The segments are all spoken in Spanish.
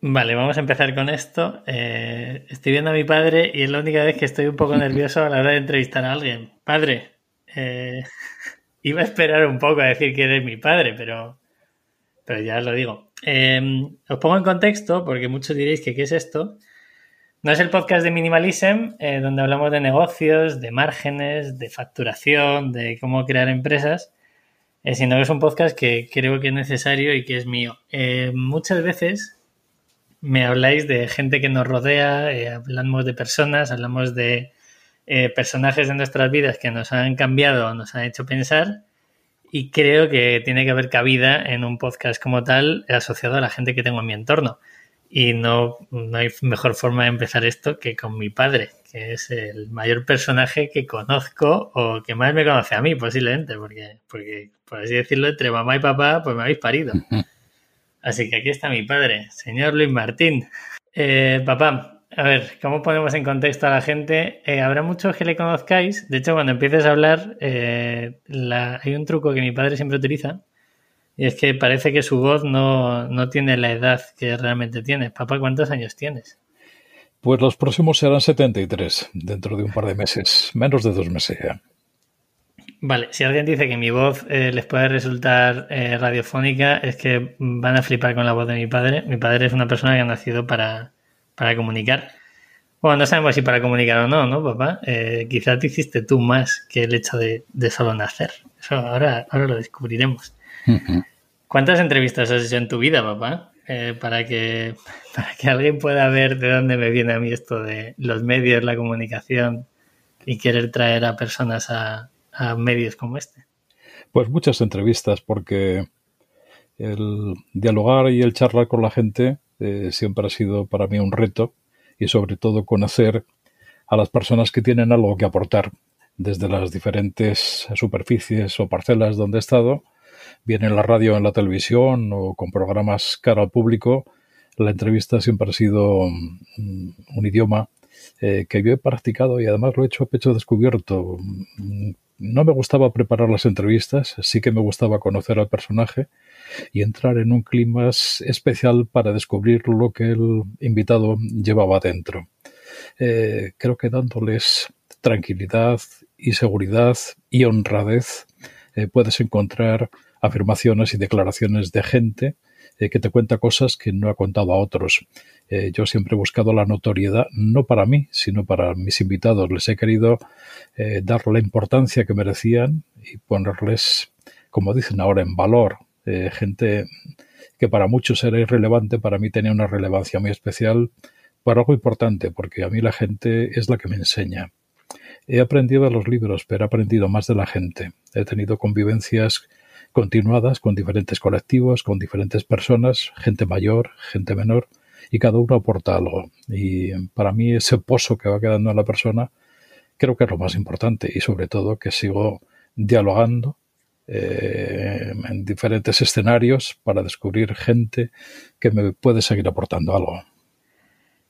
Vale, vamos a empezar con esto. Eh, estoy viendo a mi padre y es la única vez que estoy un poco nervioso a la hora de entrevistar a alguien. Padre, eh, iba a esperar un poco a decir que eres mi padre, pero, pero ya os lo digo. Eh, os pongo en contexto porque muchos diréis que qué es esto. No es el podcast de Minimalism, donde hablamos de negocios, de márgenes, de facturación, de cómo crear empresas, sino que es un podcast que creo que es necesario y que es mío. muchas veces me habláis de gente que nos rodea, eh, hablamos de personas, hablamos de eh, personajes de nuestras vidas que nos han cambiado, nos han hecho pensar y creo que tiene que haber cabida en un podcast como tal asociado a la gente que tengo en mi entorno. Y no, no hay mejor forma de empezar esto que con mi padre, que es el mayor personaje que conozco o que más me conoce a mí posiblemente, porque, porque por así decirlo, entre mamá y papá, pues me habéis parido. Así que aquí está mi padre, señor Luis Martín. Eh, papá, a ver, ¿cómo ponemos en contexto a la gente? Eh, habrá muchos que le conozcáis. De hecho, cuando empieces a hablar, eh, hay un truco que mi padre siempre utiliza. Y es que parece que su voz no, no tiene la edad que realmente tiene. Papá, ¿cuántos años tienes? Pues los próximos serán 73, dentro de un par de meses, menos de dos meses ya. Vale, si alguien dice que mi voz eh, les puede resultar eh, radiofónica, es que van a flipar con la voz de mi padre. Mi padre es una persona que ha nacido para, comunicar. Bueno, no sabemos si para comunicar o no, ¿no, papá? Eh, quizás te hiciste tú más que el hecho de, solo nacer. Eso ahora, ahora lo descubriremos. ¿Cuántas entrevistas has hecho en tu vida, papá? para, que, para que alguien pueda ver de dónde me viene a mí esto de los medios, la comunicación y querer traer a personas a, a medios como este? Pues muchas entrevistas, porque el dialogar y el charlar con la gente eh, siempre ha sido para mí un reto y sobre todo conocer a las personas que tienen algo que aportar desde las diferentes superficies o parcelas donde he estado, bien en la radio, en la televisión o con programas cara al público. La entrevista siempre ha sido mm, un idioma eh, que yo he practicado y además lo he hecho a pecho descubierto mm, no me gustaba preparar las entrevistas, sí que me gustaba conocer al personaje y entrar en un clima especial para descubrir lo que el invitado llevaba dentro. Eh, creo que dándoles tranquilidad y seguridad y honradez eh, puedes encontrar afirmaciones y declaraciones de gente eh, que te cuenta cosas que no ha contado a otros. Eh, yo siempre he buscado la notoriedad, no para mí, sino para mis invitados. Les he querido eh, dar la importancia que merecían y ponerles, como dicen ahora, en valor. gente que para muchos era irrelevante, para mí tenía una relevancia muy especial para algo importante, porque a mí la gente es la que me enseña. He aprendido de los libros, pero he aprendido más de la gente. He tenido convivencias continuadas con diferentes colectivos, con diferentes personas, gente mayor, gente menor, y cada uno aporta algo. Y para mí ese pozo que va quedando en la persona creo que es lo más importante y sobre todo que sigo dialogando eh, en diferentes escenarios para descubrir gente que me puede seguir aportando algo.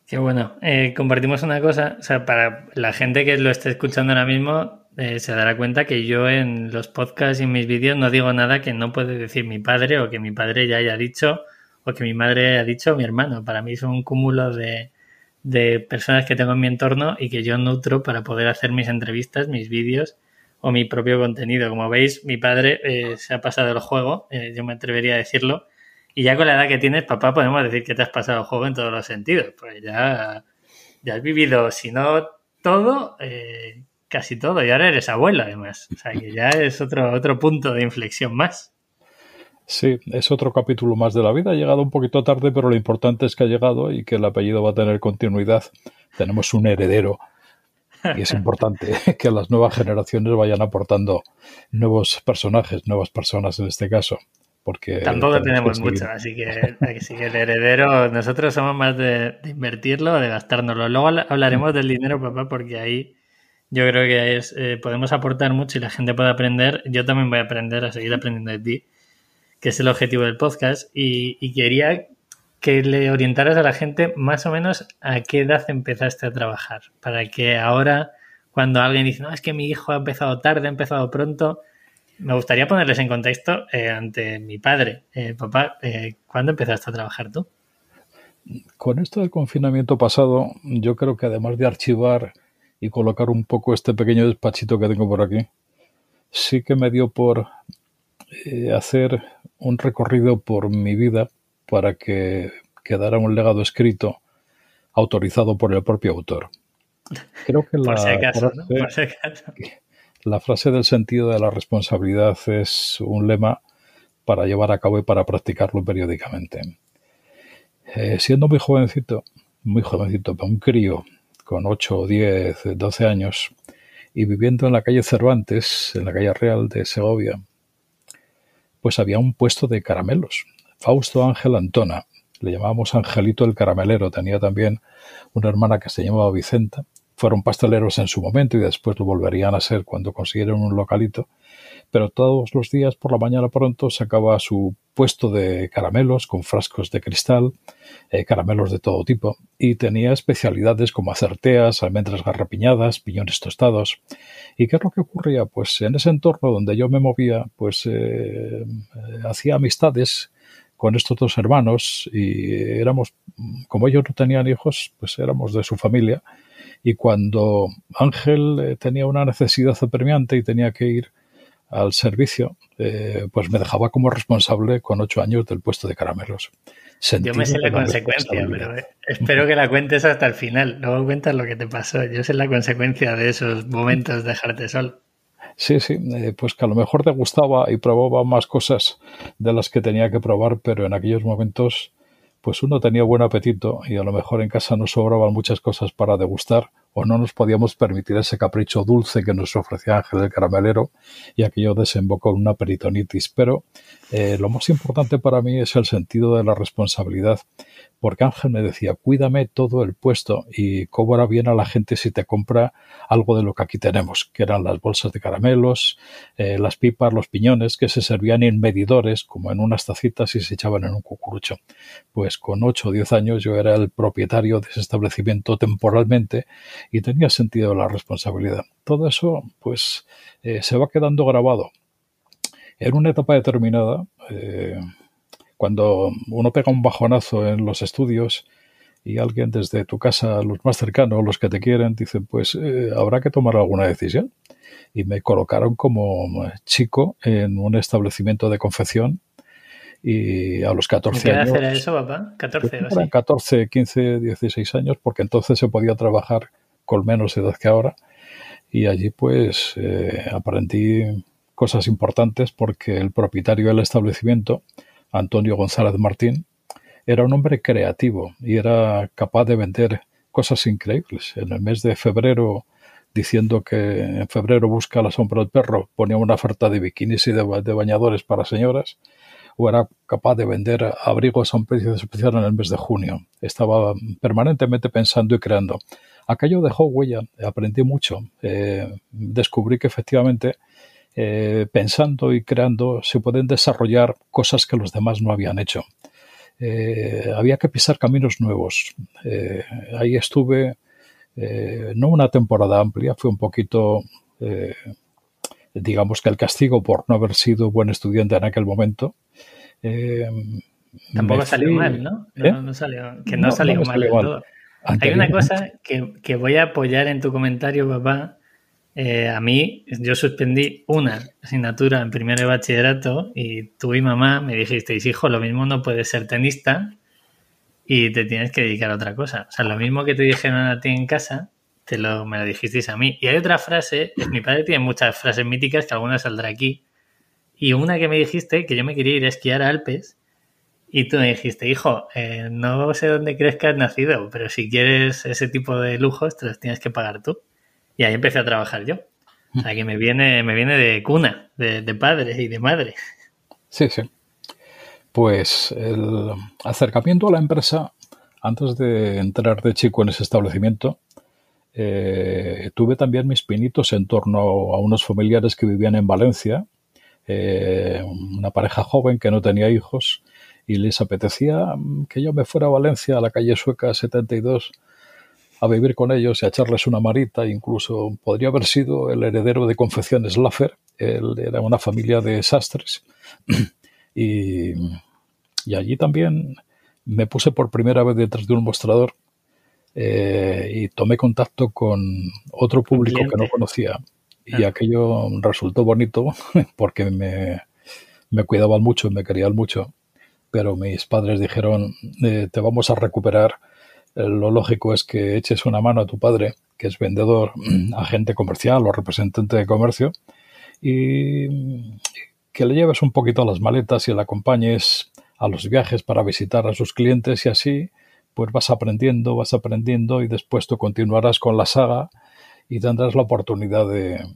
Qué bueno. Eh, compartimos una cosa, o sea, para la gente que lo esté escuchando ahora mismo, eh, se dará cuenta que yo en los podcasts y en mis vídeos no digo nada que no puede decir mi padre o que mi padre ya haya dicho o que mi madre ha dicho mi hermano. Para mí son un cúmulo de, de personas que tengo en mi entorno y que yo nutro para poder hacer mis entrevistas, mis vídeos o mi propio contenido. Como veis, mi padre eh, se ha pasado el juego, eh, yo me atrevería a decirlo. Y ya con la edad que tienes, papá, podemos decir que te has pasado el juego en todos los sentidos. Pues ya, ya has vivido, si no todo, eh, casi todo. Y ahora eres abuelo, además. O sea, que ya es otro, otro punto de inflexión más. Sí, es otro capítulo más de la vida. Ha llegado un poquito tarde, pero lo importante es que ha llegado y que el apellido va a tener continuidad. Tenemos un heredero y es importante que las nuevas generaciones vayan aportando nuevos personajes, nuevas personas en este caso. Porque Tampoco tenemos mucho, así que, así que el heredero, nosotros somos más de, de invertirlo, de gastárnoslo. Luego hablaremos del dinero, papá, porque ahí yo creo que es, eh, podemos aportar mucho y la gente puede aprender. Yo también voy a aprender a seguir aprendiendo de ti, que es el objetivo del podcast. Y, quería que le orientaras a la gente más o menos a qué edad empezaste a trabajar, para que ahora, cuando alguien dice, no, es que mi hijo ha empezado tarde, ha empezado pronto, me gustaría ponerles en contexto eh, ante mi padre. Eh, papá, ¿cuándo empezaste a trabajar tú? con esto del confinamiento pasado, yo creo que además de archivar y colocar un poco este pequeño despachito que tengo por aquí, sí que me dio por eh, hacer un recorrido por mi vida para que quedara un legado escrito autorizado por el propio autor. Creo que la, frase, la frase del sentido de la responsabilidad es un lema para llevar a cabo y para practicarlo periódicamente. Eh, siendo muy jovencito, muy jovencito, un crío con 8, 10, 12 años, y viviendo en la calle Cervantes, en la calle Real de Segovia, pues había un puesto de caramelos. Fausto Ángel Antona, le llamábamos Angelito el Caramelero, tenía también una hermana que se llamaba Vicenta, fueron pasteleros en su momento y después lo volverían a ser cuando consiguieron un localito, pero todos los días por la mañana pronto sacaba su puesto de caramelos con frascos de cristal, eh, caramelos de todo tipo, y tenía especialidades como acerteas, almendras garrapiñadas, piñones tostados. ¿Y qué es lo que ocurría? Pues en ese entorno donde yo me movía, pues eh, hacía amistades con estos dos hermanos y éramos, como ellos no tenían hijos, pues éramos de su familia. Y cuando Ángel eh, tenía una necesidad apremiante y tenía que ir al servicio, eh, pues me dejaba como responsable con ocho años del puesto de caramelos. yo me sé la consecuencia, pero espero que la cuentes hasta el final. Luego cuentas lo que te pasó. Yo sé la consecuencia de esos momentos de dejarte solo. Sí, sí, eh, pues que a lo mejor te gustaba y probaba más cosas de las que tenía que probar, pero en aquellos momentos pues uno tenía buen apetito y a lo mejor en casa nos sobraban muchas cosas para degustar o no nos podíamos permitir ese capricho dulce que nos ofrecía Ángel el caramelero y aquello desembocó en una peritonitis. Pero eh, lo más importante para mí es el sentido de la responsabilidad porque Ángel me decía, cuídame todo el puesto y cobra bien a la gente si te compra algo de lo que aquí tenemos, que eran las bolsas de caramelos, eh, las pipas, los piñones, que se servían en medidores, como en unas tacitas y se echaban en un cucurucho. Pues con 8 o 10 años yo era el propietario de ese establecimiento temporalmente y tenía sentido la responsabilidad. Todo eso, pues, eh, se va quedando grabado. En una etapa determinada, eh, cuando uno pega un bajonazo en los estudios y alguien desde tu casa, los más cercanos, los que te quieren, dice, pues eh, habrá que tomar alguna decisión. Y me colocaron como chico en un establecimiento de confección y a los 14 ¿Qué años... ¿Qué era eso, papá? 14 o 14, 15, 16 años, porque entonces se podía trabajar con menos edad que ahora. Y allí pues eh, aprendí cosas importantes porque el propietario del establecimiento Antonio González Martín, era un hombre creativo y era capaz de vender cosas increíbles. En el mes de febrero, diciendo que en febrero busca la sombra del perro, ponía una oferta de bikinis y de, bañadores para señoras, o era capaz de vender abrigos a un precio especial en el mes de junio. Estaba permanentemente pensando y creando. Aquello dejó huella, aprendí mucho. Eh, descubrí que efectivamente eh, pensando y creando se pueden desarrollar cosas que los demás no habían hecho. Eh, había que pisar caminos nuevos. Ahí estuve, no una temporada amplia, fue un poquito, digamos que el castigo por no haber sido buen estudiante en aquel momento. Tampoco salió mal, ¿no? no, salió, que no, salió mal todo. Hay una cosa que, que voy a apoyar en tu comentario, papá, eh, a mí, yo suspendí una asignatura en primero de bachillerato y tú y mamá me dijisteis, hijo, lo mismo no puedes ser tenista y te tienes que dedicar a otra cosa. O sea, lo mismo que te dijeron a ti en casa, te lo, me lo dijisteis a mí. Y hay otra frase, mi padre tiene muchas frases míticas que alguna saldrá aquí. Y una que me dijiste, que yo me quería ir a esquiar a Alpes, y tú me dijiste, hijo, eh, no sé dónde crees que has nacido, pero si quieres ese tipo de lujos, te los tienes que pagar tú. Y ahí empecé a trabajar yo. O sea, que me viene, me viene de cuna, de, de padre y de madre. Sí, sí. Pues el acercamiento a la empresa, antes de entrar de chico en ese establecimiento, eh, tuve también mis pinitos en torno a unos familiares que vivían en Valencia, eh, una pareja joven que no tenía hijos, y les apetecía que yo me fuera a Valencia, a la calle Sueca 72, a vivir con ellos y a echarles una marita. Incluso podría haber sido el heredero de Confecciones Laffer. Él era una familia de sastres. y, allí también me puse por primera vez detrás de un mostrador eh, y tomé contacto con otro público que no conocía. Y ah. aquello resultó bonito porque me, me cuidaban mucho, me querían mucho. Pero mis padres dijeron, eh, te vamos a recuperar. lo lógico es que eches una mano a tu padre, que es vendedor, agente comercial o representante de comercio, y que le lleves un poquito las maletas y le acompañes a los viajes para visitar a sus clientes y así pues vas aprendiendo, vas aprendiendo y después tú continuarás con la saga y tendrás la oportunidad de,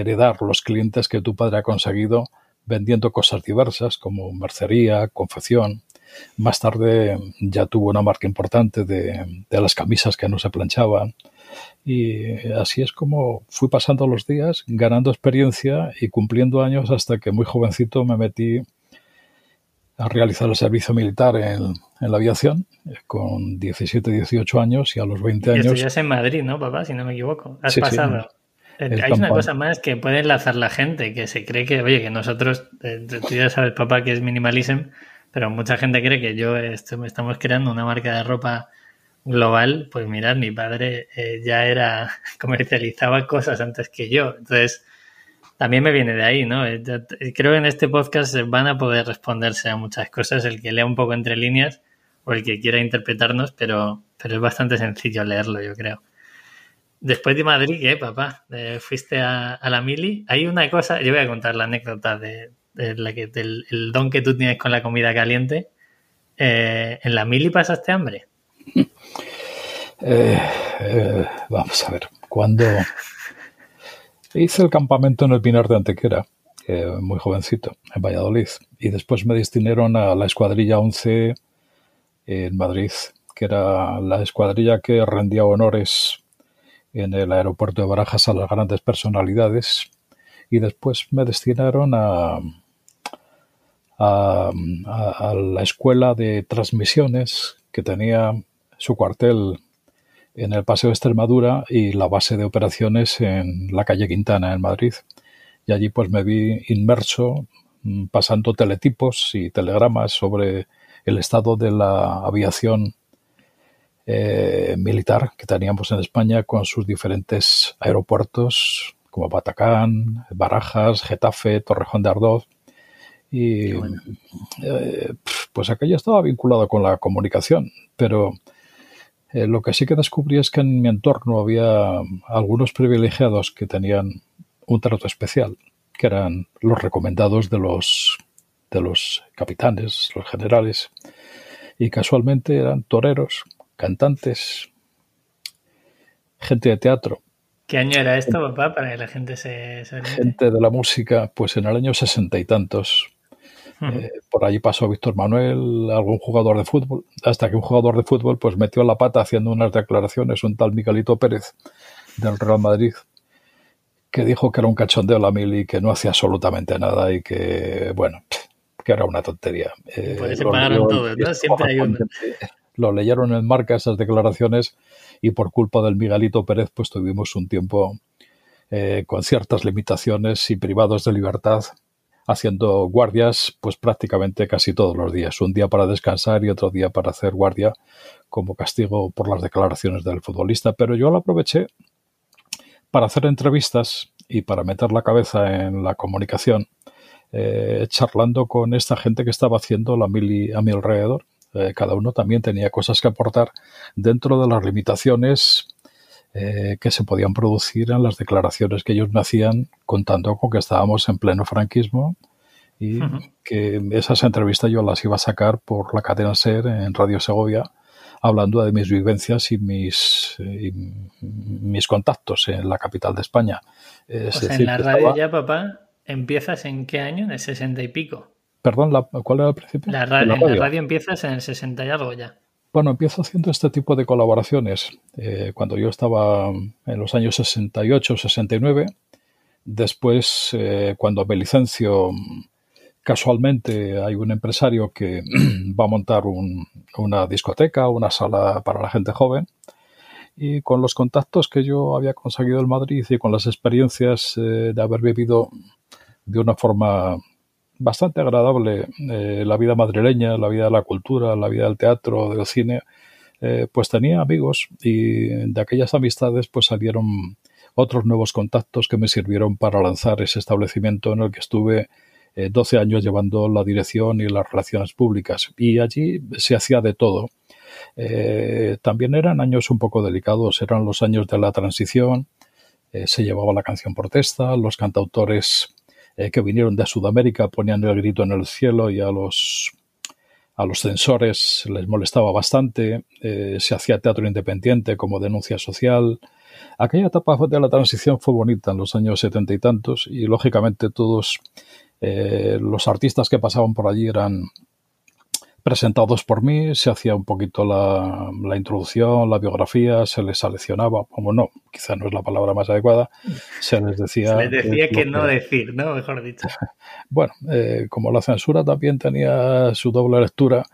heredar los clientes que tu padre ha conseguido vendiendo cosas diversas como mercería, confección. Más tarde ya tuvo una marca importante de, de, las camisas que no se planchaban. Y así es como fui pasando los días, ganando experiencia y cumpliendo años hasta que muy jovencito me metí a realizar el servicio militar en, la aviación con 17, 18 años y a los 20 años. Estudias en Madrid, ¿no, papá? Si no me equivoco. Has pasado. Hay una cosa más que puede enlazar la gente, que se cree que, oye, que nosotros, eh, tú ya sabes, papá, que es minimalism, pero mucha gente cree que yo estoy, estamos creando una marca de ropa global. Pues mirad, mi padre eh, ya era, comercializaba cosas antes que yo. Entonces, también me viene de ahí, ¿no? Eh, creo que en este podcast van a poder responderse a muchas cosas, el que lea un poco entre líneas o el que quiera interpretarnos, pero, pero es bastante sencillo leerlo, yo creo. Después de Madrid, ¿qué, papá? Eh, fuiste a, la Mili. Hay una cosa, yo voy a contar la anécdota de, la que, del el don que tú tienes con la comida caliente. Eh, ¿En la Mili pasaste hambre? vamos a ver, cuando Hice el campamento en el Pinar de Antequera, muy jovencito, en Valladolid. Y después me destinaron a la escuadrilla 11 en Madrid, que era la escuadrilla que rendía honores en el aeropuerto de Barajas a las grandes personalidades. Y después me destinaron a, a, a la escuela de transmisiones que tenía su cuartel en el Paseo de Extremadura y la base de operaciones en la calle Quintana, en Madrid. Y allí pues me vi inmerso mm, pasando teletipos y telegramas sobre el estado de la aviación eh, militar que teníamos en España con sus diferentes aeropuertos como Batacán, Barajas, Getafe, Torrejón de Ardoz. Y eh, pues aquello estaba vinculado con la comunicación, pero eh, lo que sí que descubrí es que en mi entorno había algunos privilegiados que tenían un trato especial, que eran los recomendados de los, de los capitanes, los generales, y casualmente eran toreros, cantantes, gente de teatro. ¿Qué año era esto, papá, para que la gente se... se gente de la música, pues en el año sesenta y tantos. Eh, por allí pasó Víctor Manuel, algún jugador de fútbol, hasta que un jugador de fútbol pues metió la pata haciendo unas declaraciones, un tal Miguelito Pérez del Real Madrid, que dijo que era un cachondeo la mil y que no hacía absolutamente nada y que, bueno, que era una tontería. Eh, lo, Siempre hay Lo leyeron en marca esas declaraciones y por culpa del Miguelito Pérez pues tuvimos un tiempo eh, con ciertas limitaciones y privados de libertad haciendo guardias pues prácticamente casi todos los días, un día para descansar y otro día para hacer guardia como castigo por las declaraciones del futbolista, pero yo lo aproveché para hacer entrevistas y para meter la cabeza en la comunicación, eh, charlando con esta gente que estaba haciendo la mili a mi alrededor. Eh, cada uno también tenía cosas que aportar dentro de las limitaciones eh, que se podían producir en las declaraciones que ellos me hacían contando con que estábamos en pleno franquismo y que esas entrevistas yo las iba a sacar por la cadena SER en Radio Segovia hablando de mis vivencias y mis, mis contactos en la capital de España. Es en la radio ya, papá, ¿empiezas en qué año? ¿En el 60 y pico? Perdón, ¿cuál era el principio? La, radio, en la radio empiezas en el 60 y algo ya. Bueno, empiezo haciendo este tipo de colaboraciones. Eh, cuando yo estaba en los años 68, 69, después eh, cuando me licencio, casualmente hay un empresario que va a montar una discoteca, una sala para la gente joven, y con los contactos que yo había conseguido en Madrid y con las experiencias eh, de haber vivido de una forma bastante agradable eh, la vida madrileña, la vida de la cultura, la vida del teatro, del cine, eh, pues tenía amigos y de aquellas amistades pues salieron otros nuevos contactos que me sirvieron para lanzar ese establecimiento en el que estuve 12 años llevando la dirección y las relaciones públicas. Y allí se hacía de todo. también eran años un poco delicados, eran los años de la transición, se llevaba la canción protesta, los cantautores eh, que vinieron de Sudamérica ponían el grito en el cielo y a los a los censores les molestaba bastante, eh, se hacía teatro independiente como denuncia social. Aquella etapa de la transición fue bonita en los años setenta y tantos y lógicamente todos eh, los artistas que pasaban por allí eran presentados por mí, se hacía un poquito la, la, introducción, la biografía, se les seleccionaba, como no, quizá no es la palabra más adecuada, se les decía... Se les decía que, no decir, ¿no? Mejor dicho. bueno, eh, como la censura también tenía su doble lectura,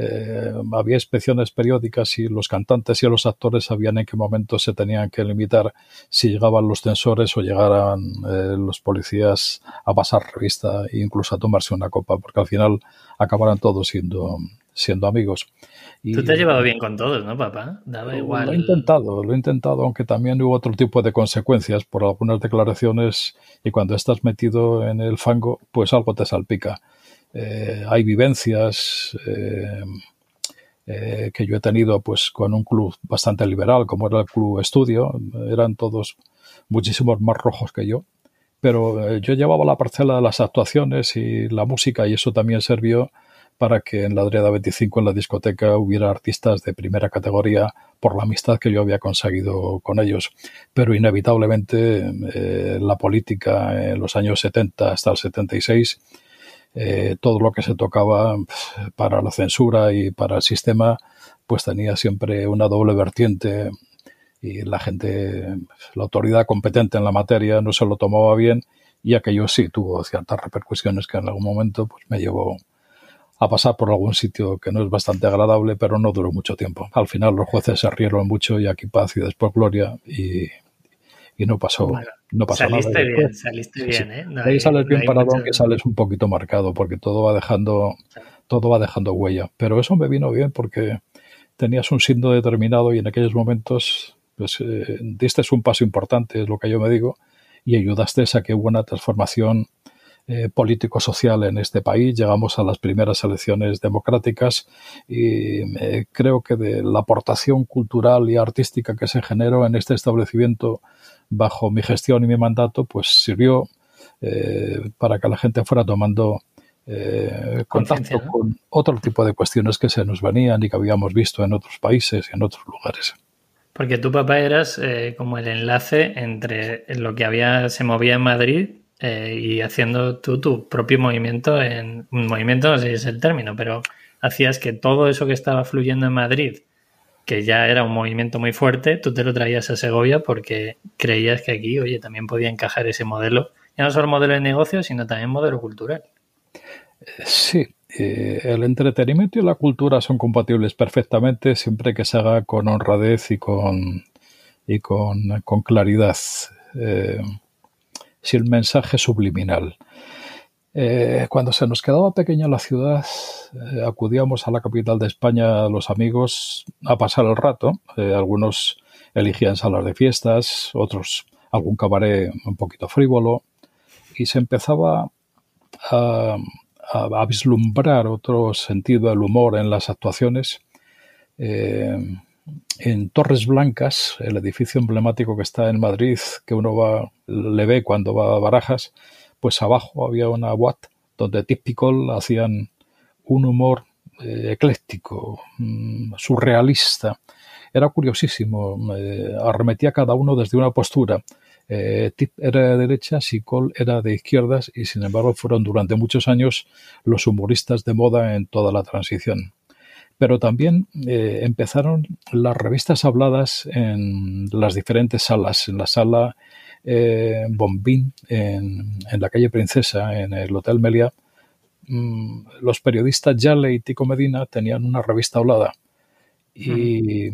eh, había inspecciones periódicas y los cantantes y los actores sabían en qué momento se tenían que limitar si llegaban los censores o llegaran eh, los policías a pasar revista e incluso a tomarse una copa, porque al final acabaran todos siendo, siendo amigos. Y, Tú te has llevado bien con todos, ¿no, papá? Daba igual. Lo he intentado, lo he intentado, aunque también hubo otro tipo de consecuencias por algunas declaraciones y cuando estás metido en el fango, pues algo te salpica. Eh, hay vivencias eh, eh, que yo he tenido pues con un club bastante liberal como era el Club Estudio, eran todos muchísimos más rojos que yo, pero yo llevaba la parcela de las actuaciones y la música y eso también sirvió para que en la Adriada 25 en la discoteca hubiera artistas de primera categoría por la amistad que yo había conseguido con ellos. Pero inevitablemente la política en los años 70 hasta el 76 eh, todo lo que se tocaba para la censura y para el sistema, pues tenía siempre una doble vertiente y la gente, la autoridad competente en la materia no se lo tomaba bien y aquello sí tuvo ciertas repercusiones que en algún momento pues me llevó a pasar por algún sitio que no es bastante agradable, pero no duró mucho tiempo. Al final los jueces se rieron mucho y aquí paz y después gloria y y no pasó, no pasó saliste nada. Bien, saliste bien, ¿eh? No ahí sales bien parado, aunque sales un poquito marcado, porque todo va dejando, todo va dejando huella. Pero eso me vino bien porque tenías un signo determinado y en aquellos momentos pues, eh, diste un paso importante, es lo que yo me digo, y ayudaste a que hubo una transformación eh, político-social en este país. Llegamos a las primeras elecciones democráticas y eh, creo que de la aportación cultural y artística que se generó en este establecimiento bajo mi gestión y mi mandato, pues sirvió eh, para que la gente fuera tomando eh, contacto con otro tipo de cuestiones que se nos venían y que habíamos visto en otros países y en otros lugares. Porque tu papá eras eh, como el enlace entre lo que había se movía en Madrid y haciendo tú tu propio movimiento en un movimiento no sé si es el término, pero hacías que todo eso que estaba fluyendo en Madrid que ya era un movimiento muy fuerte, tú te lo traías a Segovia porque creías que aquí, oye, también podía encajar ese modelo, ya no solo modelo de negocio, sino también modelo cultural. Sí, eh, el entretenimiento y la cultura son compatibles perfectamente siempre que se haga con honradez y con, y con, claridad, eh, sin mensaje subliminal. Eh, cuando se nos quedaba pequeña la ciudad, eh, acudíamos a la capital de España los amigos a pasar el rato. Eh, algunos elegían salas de fiestas, otros algún cabaret un poquito frívolo, y se empezaba a, vislumbrar otro sentido del humor en las actuaciones. en Torres Blancas, el edificio emblemático que está en Madrid, que uno va, le ve cuando va a Barajas, pues abajo había una Watt donde Typical hacían un humor eh, ecléctico, mm, surrealista. Era curiosísimo, eh, arremetía cada uno desde una postura. Eh, Tip era de derechas y Cole era de izquierdas y sin embargo fueron durante muchos años los humoristas de moda en toda la transición. Pero también empezaron las revistas habladas en las diferentes salas, en la sala eh, Bombín, en, la calle Princesa, en el Hotel Melia, mm, los periodistas Yale y Tico Medina tenían una revista hablada y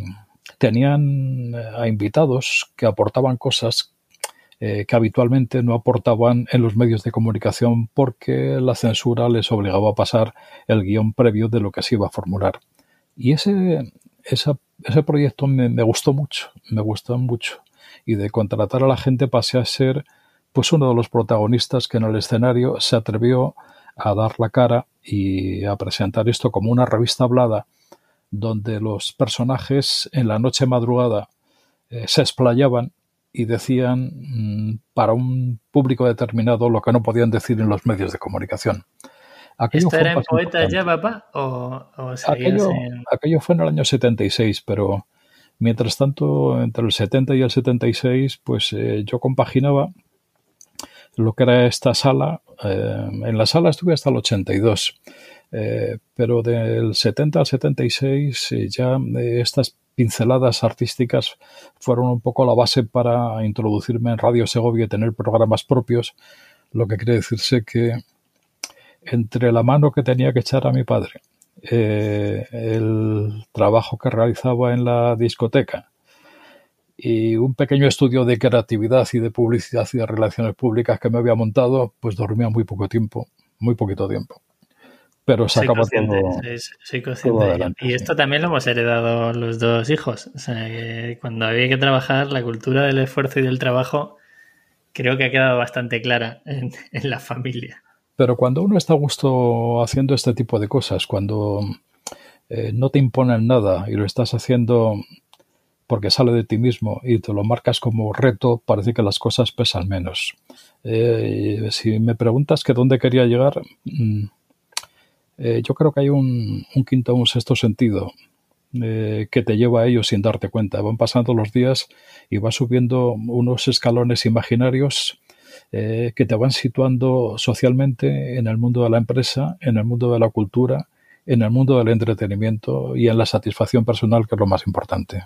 tenían eh, a invitados que aportaban cosas que habitualmente no aportaban en los medios de comunicación porque la censura les obligaba a pasar el guion previo de lo que se iba a formular. Y ese, ese proyecto me, me, gustó mucho, me gustó mucho. Y de contratar a la gente pasé a ser pues uno de los protagonistas que en el escenario se atrevió a dar la cara y a presentar esto como una revista hablada donde los personajes en la noche madrugada eh, se explayaban y decían mm, para un público determinado lo que no podían decir en los medios de comunicación. Aquello ¿Esto era en Poetas ya, papá? ¿O, aquello, aquello, fue en el año 76, pero mientras tanto, entre el 70 y el 76, pues eh, yo compaginaba lo que era esta sala. Eh, en la sala estuve hasta el 82, eh, pero del 70 al 76 eh, ya estas pinceladas artísticas fueron un poco la base para introducirme en Radio Segovia y tener programas propios, lo que quiere decirse que entre la mano que tenía que echar a mi padre, el trabajo que realizaba en la discoteca, y un pequeño estudio de creatividad y de publicidad y de relaciones públicas que me había montado, pues dormía muy poco tiempo, muy poquito tiempo. Pero se acaba todo, soy, consciente Y esto también lo hemos heredado los dos hijos. O sea, cuando había que trabajar, la cultura del esfuerzo y del trabajo creo que ha quedado bastante clara en, en la familia. Pero cuando uno está a gusto haciendo este tipo de cosas, cuando eh, no te imponen nada y lo estás haciendo porque sale de ti mismo y te lo marcas como reto, parece que las cosas pesan menos. Eh, si me preguntas que dónde quería llegar, mm, eh, yo creo que hay un, quinto o un sexto sentido que te lleva a ello sin darte cuenta. Van pasando los días y vas subiendo unos escalones imaginarios que te van situando socialmente en el mundo de la empresa, en el mundo de la cultura, en el mundo del entretenimiento y en la satisfacción personal, que es lo más importante.